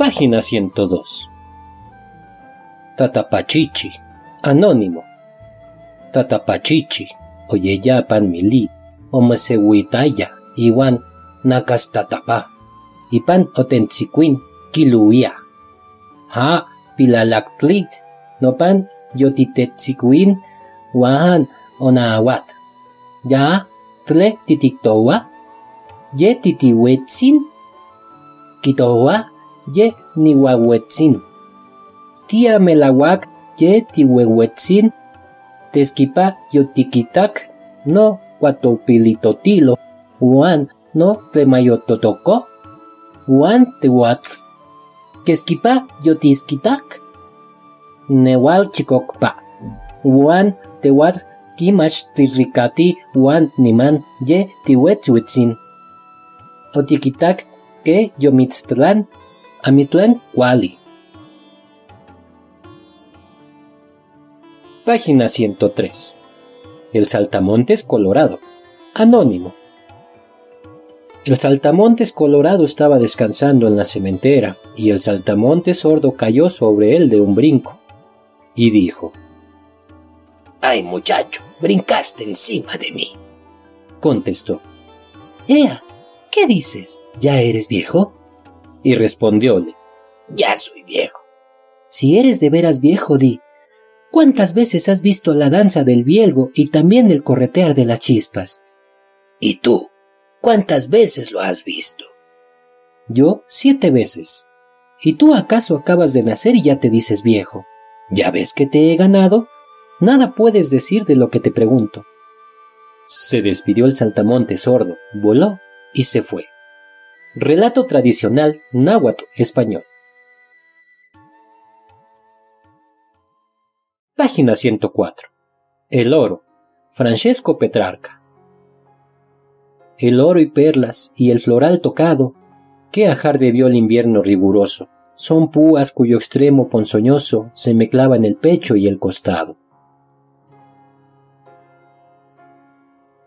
Página 102. Tatapachichi, anónimo. Tatapachichi, oyeyapan mili, omasehuitaya, iwan nakas tatapa. Ipan otentsiquin, kiluia. Ha, pilalaktli, nopan yotitetziquin, wahan onaawat. Ya, tle titiktowa, ye titiwetzin, kitowa, ye niwawetzin. Tia melawak ye tiwewetzin, teskipa yotikitak, no cuatopilitotilo, uan no tlemayototoko, uan tehuatl. Keskipa yotiskitak, newal chikokpa, uan tehuatl kimach tirikati uan niman ye tiwetzwitzin. Otikitak que yomitztlan, amitlan wali. Página 103. El saltamontes colorado. Anónimo. El saltamontes colorado estaba descansando en la cementera y el saltamontes sordo cayó sobre él de un brinco y dijo, ¡Ay muchacho! Brincaste encima de mí. Contestó, Ea, ¿qué dices? ¿Ya eres viejo? Y respondióle, Ya soy viejo. Si eres de veras viejo, di, ¿cuántas veces has visto la danza del bielgo y también el corretear de las chispas? ¿Y tú? ¿Cuántas veces lo has visto? Yo siete veces. ¿Y tú acaso acabas de nacer y ya te dices viejo? ¿Ya ves que te he ganado? Nada puedes decir de lo que te pregunto. Se despidió el saltamonte sordo, voló y se fue. Relato tradicional náhuatl español. Página 104. El oro. Francesco Petrarca. El oro y perlas y el floral tocado, que ajar debió el invierno riguroso, son púas cuyo extremo ponzoñoso se me clava en el pecho y el costado.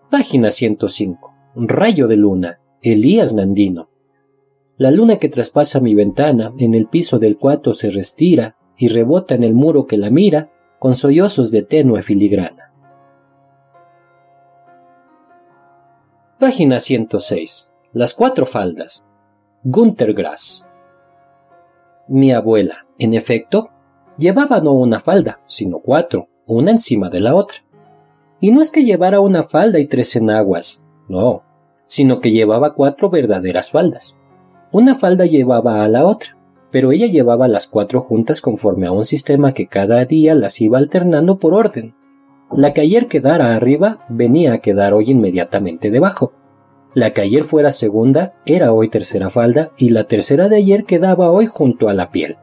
Página 105. Rayo de luna. Elías Nandino. La luna que traspasa mi ventana en el piso del cuarto se restira y rebota en el muro que la mira con sollozos de tenue filigrana. Página 106. Las cuatro faldas. Gunter Grass. Mi abuela, en efecto, llevaba no una falda, sino cuatro, una encima de la otra. Y no es que llevara una falda y tres enaguas, no, sino que llevaba cuatro verdaderas faldas. Una falda llevaba a la otra, pero ella llevaba las cuatro juntas conforme a un sistema que cada día las iba alternando por orden. La que ayer quedara arriba venía a quedar hoy inmediatamente debajo. La que ayer fuera segunda era hoy tercera falda y la tercera de ayer quedaba hoy junto a la piel.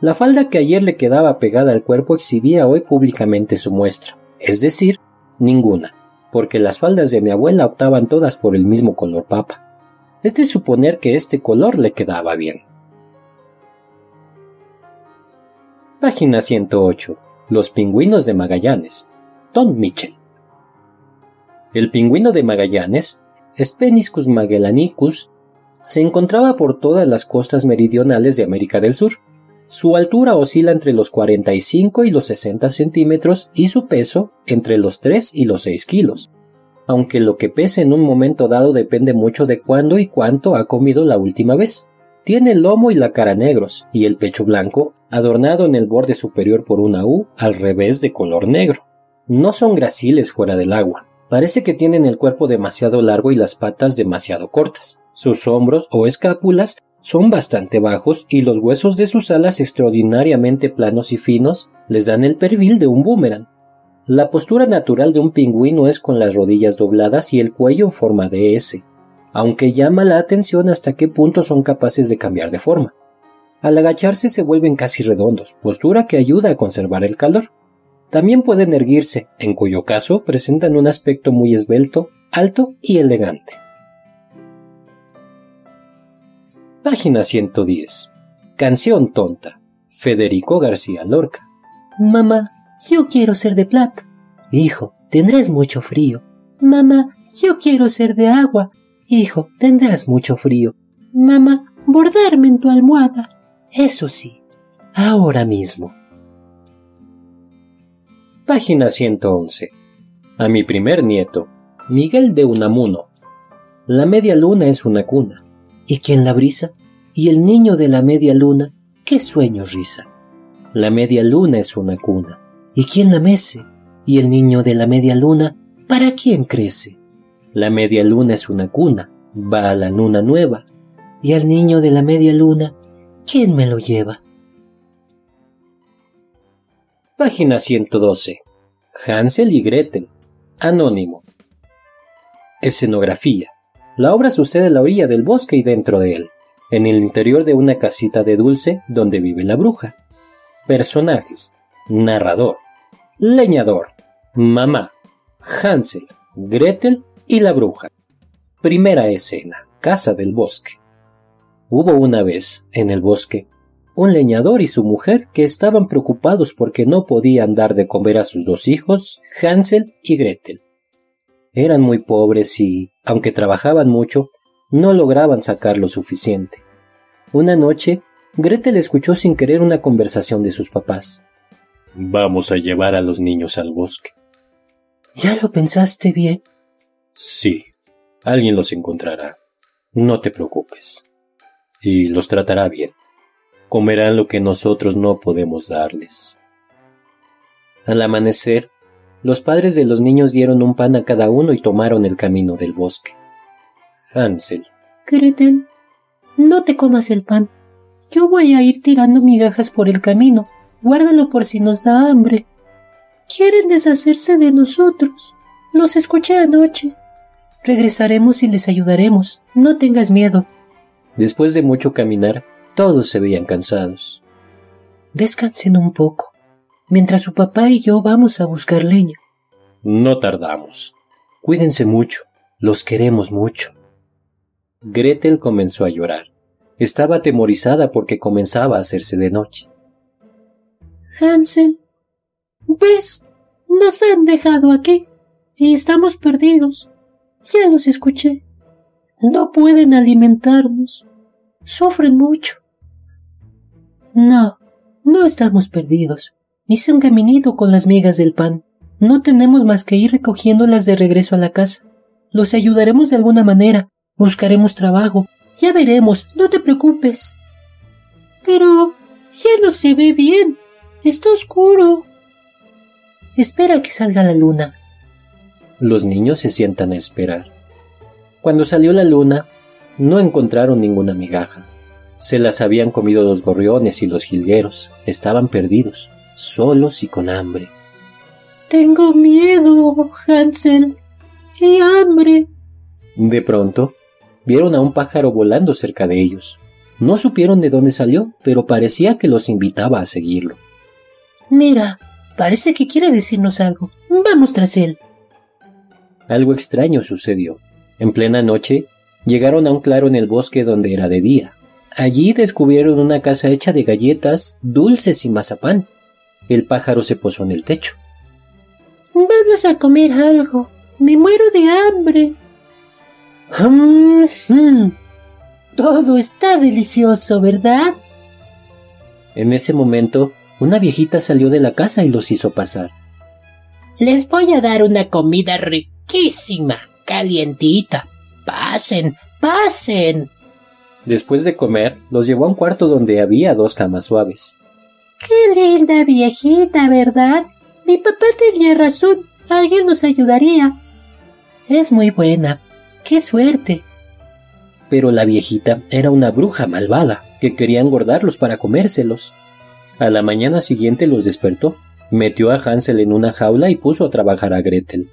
La falda que ayer le quedaba pegada al cuerpo exhibía hoy públicamente su muestra, es decir, Ninguna, porque las faldas de mi abuela optaban todas por el mismo color papa. Es de suponer que este color le quedaba bien. Página 108. Los pingüinos de Magallanes. Tom Mitchell. El pingüino de Magallanes, Speniscus magellanicus, se encontraba por todas las costas meridionales de América del Sur. Su altura oscila entre los 45 y los 60 centímetros y su peso entre los 3 y los 6 kilos, aunque lo que pese en un momento dado depende mucho de cuándo y cuánto ha comido la última vez. Tiene el lomo y la cara negros y el pecho blanco, adornado en el borde superior por una U al revés de color negro. No son graciles fuera del agua. Parece que tienen el cuerpo demasiado largo y las patas demasiado cortas. Sus hombros o escápulas son bastante bajos y los huesos de sus alas extraordinariamente planos y finos les dan el perfil de un boomerang. La postura natural de un pingüino es con las rodillas dobladas y el cuello en forma de S, aunque llama la atención hasta qué punto son capaces de cambiar de forma. Al agacharse se vuelven casi redondos, postura que ayuda a conservar el calor. También pueden erguirse, en cuyo caso presentan un aspecto muy esbelto, alto y elegante. Página 110. Canción tonta. Federico García Lorca. Mamá, yo quiero ser de plata. Hijo, tendrás mucho frío. Mamá, yo quiero ser de agua. Hijo, tendrás mucho frío. Mamá, bordarme en tu almohada. Eso sí, ahora mismo. Página 111. A mi primer nieto, Miguel de Unamuno. La media luna es una cuna. ¿Y quién la brisa? Y el niño de la media luna, qué sueño risa. La media luna es una cuna. ¿Y quién la mece? Y el niño de la media luna, ¿para quién crece? La media luna es una cuna. Va a la luna nueva. Y al niño de la media luna, ¿quién me lo lleva? Página 112. Hansel y Gretel. Anónimo. Escenografía. La obra sucede a la orilla del bosque y dentro de él, en el interior de una casita de dulce donde vive la bruja. Personajes. Narrador. Leñador. Mamá. Hansel. Gretel y la bruja. Primera escena. Casa del bosque. Hubo una vez, en el bosque, un leñador y su mujer que estaban preocupados porque no podían dar de comer a sus dos hijos, Hansel y Gretel. Eran muy pobres y, aunque trabajaban mucho, no lograban sacar lo suficiente. Una noche, Gretel escuchó sin querer una conversación de sus papás. Vamos a llevar a los niños al bosque. ¿Ya lo pensaste bien? Sí, alguien los encontrará. No te preocupes. Y los tratará bien comerán lo que nosotros no podemos darles. Al amanecer, los padres de los niños dieron un pan a cada uno y tomaron el camino del bosque. Hansel. Gretel, no te comas el pan. Yo voy a ir tirando migajas por el camino. Guárdalo por si nos da hambre. Quieren deshacerse de nosotros. Los escuché anoche. Regresaremos y les ayudaremos. No tengas miedo. Después de mucho caminar, todos se veían cansados. Descansen un poco, mientras su papá y yo vamos a buscar leña. No tardamos. Cuídense mucho, los queremos mucho. Gretel comenzó a llorar. Estaba atemorizada porque comenzaba a hacerse de noche. Hansel, ¿ves? Nos han dejado aquí y estamos perdidos. Ya los escuché. No pueden alimentarnos. Sufren mucho. No, no estamos perdidos. Hice un caminito con las migas del pan. No tenemos más que ir recogiéndolas de regreso a la casa. Los ayudaremos de alguna manera. Buscaremos trabajo. Ya veremos, no te preocupes. Pero ya no se ve bien. Está oscuro. Espera que salga la luna. Los niños se sientan a esperar. Cuando salió la luna, no encontraron ninguna migaja. Se las habían comido los gorriones y los jilgueros. Estaban perdidos, solos y con hambre. Tengo miedo, Hansel. Y hambre. De pronto, vieron a un pájaro volando cerca de ellos. No supieron de dónde salió, pero parecía que los invitaba a seguirlo. Mira, parece que quiere decirnos algo. Vamos tras él. Algo extraño sucedió. En plena noche, llegaron a un claro en el bosque donde era de día. Allí descubrieron una casa hecha de galletas, dulces y mazapán. El pájaro se posó en el techo. Vamos a comer algo. Me muero de hambre. Todo está delicioso, ¿verdad? En ese momento, una viejita salió de la casa y los hizo pasar. Les voy a dar una comida riquísima, calientita. Pasen, pasen. Después de comer, los llevó a un cuarto donde había dos camas suaves. Qué linda viejita, ¿verdad? Mi papá tenía razón. Alguien nos ayudaría. Es muy buena. ¡Qué suerte! Pero la viejita era una bruja malvada que quería engordarlos para comérselos. A la mañana siguiente los despertó, metió a Hansel en una jaula y puso a trabajar a Gretel.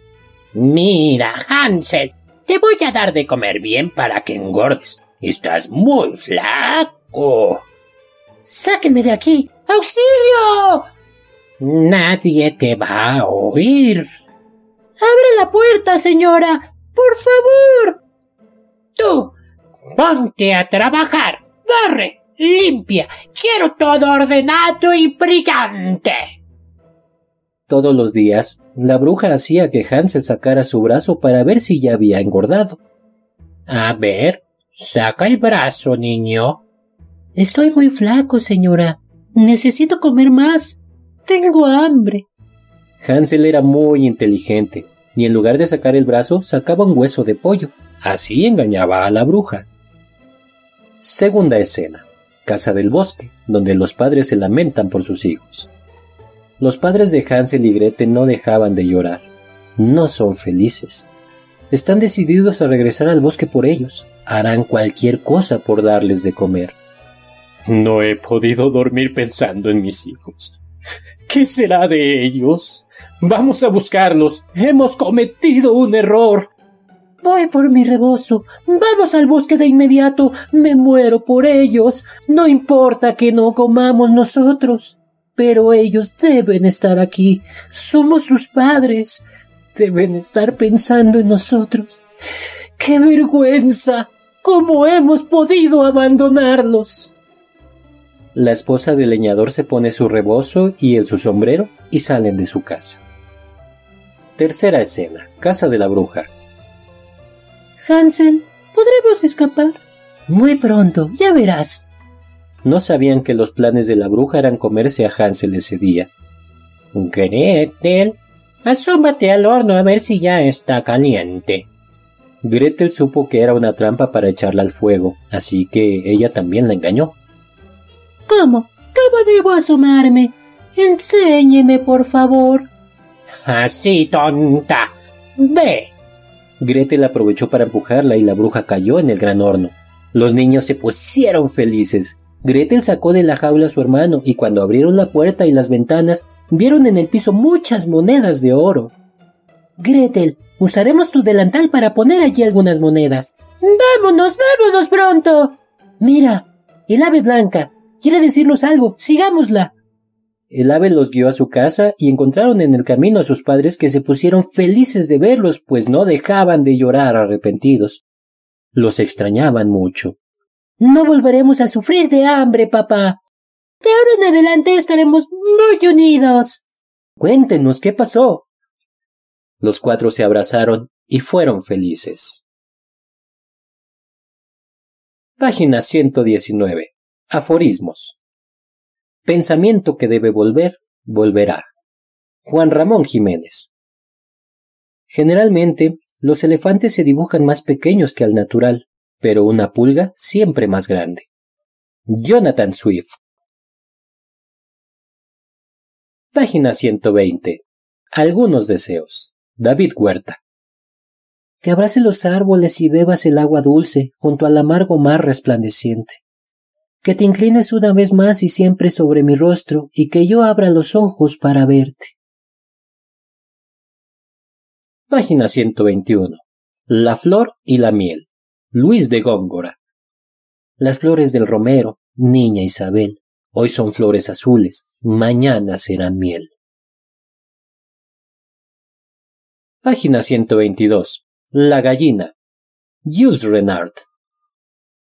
Mira, Hansel, te voy a dar de comer bien para que engordes. Estás muy flaco. Sáquenme de aquí. ¡Auxilio! Nadie te va a oír. Abre la puerta, señora. Por favor. Tú, ponte a trabajar. Barre, limpia. Quiero todo ordenado y brillante. Todos los días, la bruja hacía que Hansel sacara su brazo para ver si ya había engordado. A ver, Saca el brazo, niño. Estoy muy flaco, señora. Necesito comer más. Tengo hambre. Hansel era muy inteligente, y en lugar de sacar el brazo, sacaba un hueso de pollo. Así engañaba a la bruja. Segunda escena. Casa del bosque, donde los padres se lamentan por sus hijos. Los padres de Hansel y Gretel no dejaban de llorar. No son felices. Están decididos a regresar al bosque por ellos. Harán cualquier cosa por darles de comer. No he podido dormir pensando en mis hijos. ¿Qué será de ellos? Vamos a buscarlos. Hemos cometido un error. Voy por mi rebozo. Vamos al bosque de inmediato. Me muero por ellos. No importa que no comamos nosotros. Pero ellos deben estar aquí. Somos sus padres. Deben estar pensando en nosotros. ¡Qué vergüenza! ¿Cómo hemos podido abandonarlos? La esposa del leñador se pone su rebozo y él su sombrero y salen de su casa. Tercera escena. Casa de la bruja. Hansel, ¿podremos escapar? Muy pronto, ya verás. No sabían que los planes de la bruja eran comerse a Hansel ese día. Gretel, asómate al horno a ver si ya está caliente. Gretel supo que era una trampa para echarla al fuego, así que ella también la engañó. ¿Cómo? ¿Cómo debo asomarme? Enséñeme, por favor. Así, tonta. Ve. Gretel aprovechó para empujarla y la bruja cayó en el gran horno. Los niños se pusieron felices. Gretel sacó de la jaula a su hermano y cuando abrieron la puerta y las ventanas, vieron en el piso muchas monedas de oro. Gretel, usaremos tu delantal para poner allí algunas monedas. Vámonos, vámonos pronto. Mira, el ave blanca. Quiere decirnos algo. Sigámosla. El ave los guió a su casa y encontraron en el camino a sus padres que se pusieron felices de verlos, pues no dejaban de llorar arrepentidos. Los extrañaban mucho. No volveremos a sufrir de hambre, papá. De ahora en adelante estaremos muy unidos. Cuéntenos qué pasó. Los cuatro se abrazaron y fueron felices. Página 119. Aforismos. Pensamiento que debe volver, volverá. Juan Ramón Jiménez. Generalmente, los elefantes se dibujan más pequeños que al natural, pero una pulga siempre más grande. Jonathan Swift. Página 120. Algunos deseos. David Huerta. Que abrace los árboles y bebas el agua dulce junto al amargo mar resplandeciente que te inclines una vez más y siempre sobre mi rostro y que yo abra los ojos para verte. Página 121. La flor y la miel. Luis de Góngora. Las flores del romero, niña Isabel, hoy son flores azules, mañana serán miel. Página 122. La gallina. Jules Renard.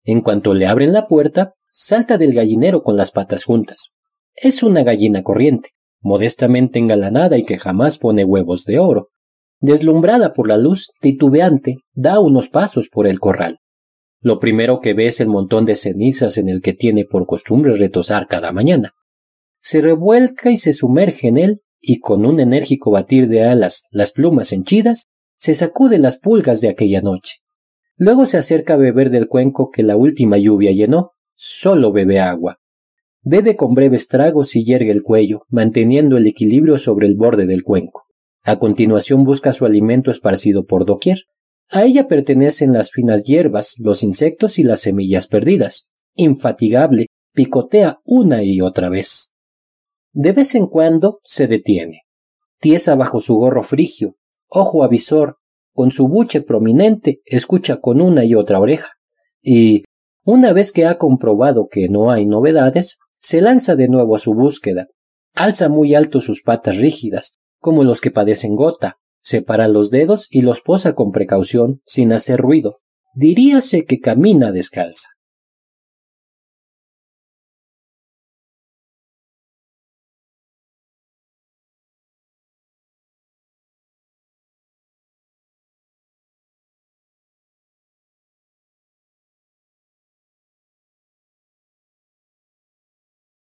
En cuanto le abren la puerta, salta del gallinero con las patas juntas. Es una gallina corriente, modestamente engalanada y que jamás pone huevos de oro. Deslumbrada por la luz, titubeante, da unos pasos por el corral. Lo primero que ve es el montón de cenizas en el que tiene por costumbre retosar cada mañana. Se revuelca y se sumerge en él, y con un enérgico batir de alas, las plumas henchidas, se sacude las pulgas de aquella noche. Luego se acerca a beber del cuenco que la última lluvia llenó, solo bebe agua. Bebe con breves tragos y yergue el cuello, manteniendo el equilibrio sobre el borde del cuenco. A continuación busca su alimento esparcido por doquier. A ella pertenecen las finas hierbas, los insectos y las semillas perdidas. Infatigable, picotea una y otra vez. De vez en cuando se detiene. Tiesa bajo su gorro frigio, ojo avisor, con su buche prominente, escucha con una y otra oreja, y, una vez que ha comprobado que no hay novedades, se lanza de nuevo a su búsqueda. Alza muy alto sus patas rígidas, como los que padecen gota, separa los dedos y los posa con precaución, sin hacer ruido. Diríase que camina descalza.